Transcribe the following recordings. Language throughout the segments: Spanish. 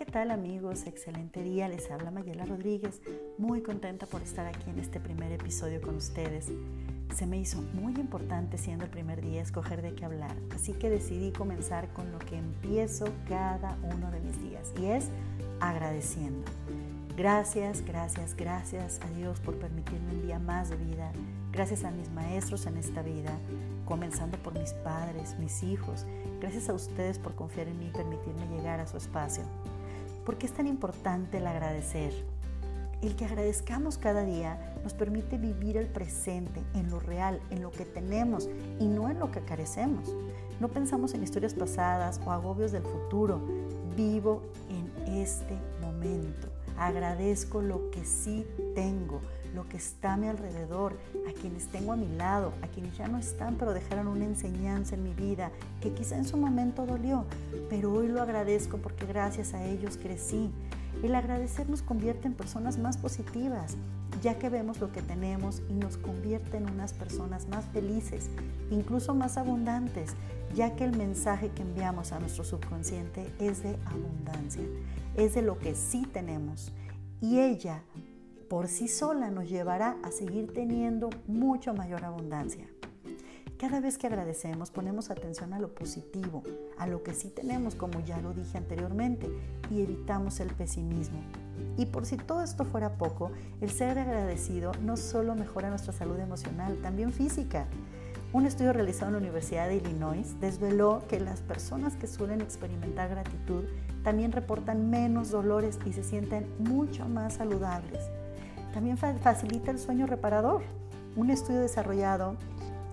tal amigos? Excelente día, les habla Mayela Rodríguez, muy contenta por estar aquí en este primer episodio con ustedes. Se me hizo muy importante siendo el primer día escoger de qué hablar, así que decidí comenzar con lo que empiezo cada uno de mis días y es agradeciendo. Gracias, gracias, gracias a Dios por permitirme un día más de vida. Gracias a mis maestros en esta vida, comenzando por mis padres, mis hijos. Gracias a ustedes por confiar en mí y permitirme llegar a su espacio. ¿Por qué es tan importante el agradecer? El que agradezcamos cada día nos permite vivir el presente, en lo real, en lo que tenemos y no en lo que carecemos. No pensamos en historias pasadas o agobios del futuro. Vivo en este momento. Agradezco lo que sí tengo, lo que está a mi alrededor, a quienes tengo a mi lado, a quienes ya no están, pero dejaron una enseñanza en mi vida que quizá en su momento dolió, pero hoy lo agradezco porque gracias a ellos crecí. El agradecer nos convierte en personas más positivas, ya que vemos lo que tenemos y nos convierte en unas personas más felices, incluso más abundantes, ya que el mensaje que enviamos a nuestro subconsciente es de abundancia, es de lo que sí tenemos. Y ella por sí sola nos llevará a seguir teniendo mucho mayor abundancia. Cada vez que agradecemos ponemos atención a lo positivo, a lo que sí tenemos, como ya lo dije anteriormente, y evitamos el pesimismo. Y por si todo esto fuera poco, el ser agradecido no solo mejora nuestra salud emocional, también física. Un estudio realizado en la Universidad de Illinois desveló que las personas que suelen experimentar gratitud también reportan menos dolores y se sienten mucho más saludables. También facilita el sueño reparador. Un estudio desarrollado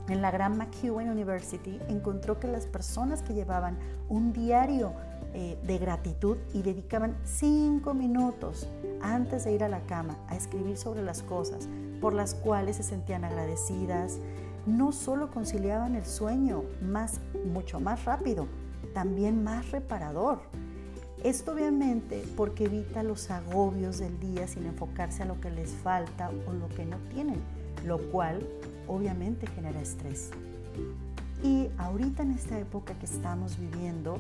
en la Gran McEwen University encontró que las personas que llevaban un diario eh, de gratitud y dedicaban cinco minutos antes de ir a la cama a escribir sobre las cosas por las cuales se sentían agradecidas, no solo conciliaban el sueño más, mucho más rápido, también más reparador. Esto obviamente porque evita los agobios del día sin enfocarse a lo que les falta o lo que no tienen, lo cual obviamente genera estrés. Y ahorita en esta época que estamos viviendo,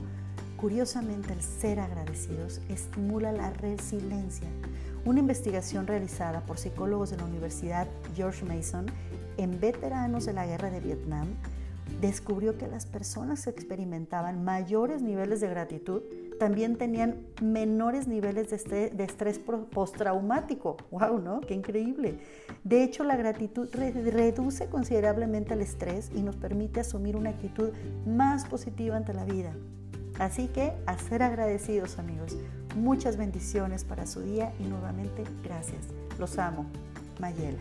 curiosamente el ser agradecidos estimula la resiliencia. Una investigación realizada por psicólogos de la Universidad George Mason en veteranos de la guerra de Vietnam descubrió que las personas que experimentaban mayores niveles de gratitud también tenían menores niveles de estrés, postraumático. ¡Wow! ¿No? ¡Qué increíble! De hecho, la gratitud reduce considerablemente el estrés y nos permite asumir una actitud más positiva ante la vida. Así que a ser agradecidos amigos. Muchas bendiciones para su día y nuevamente gracias. Los amo. Mayela.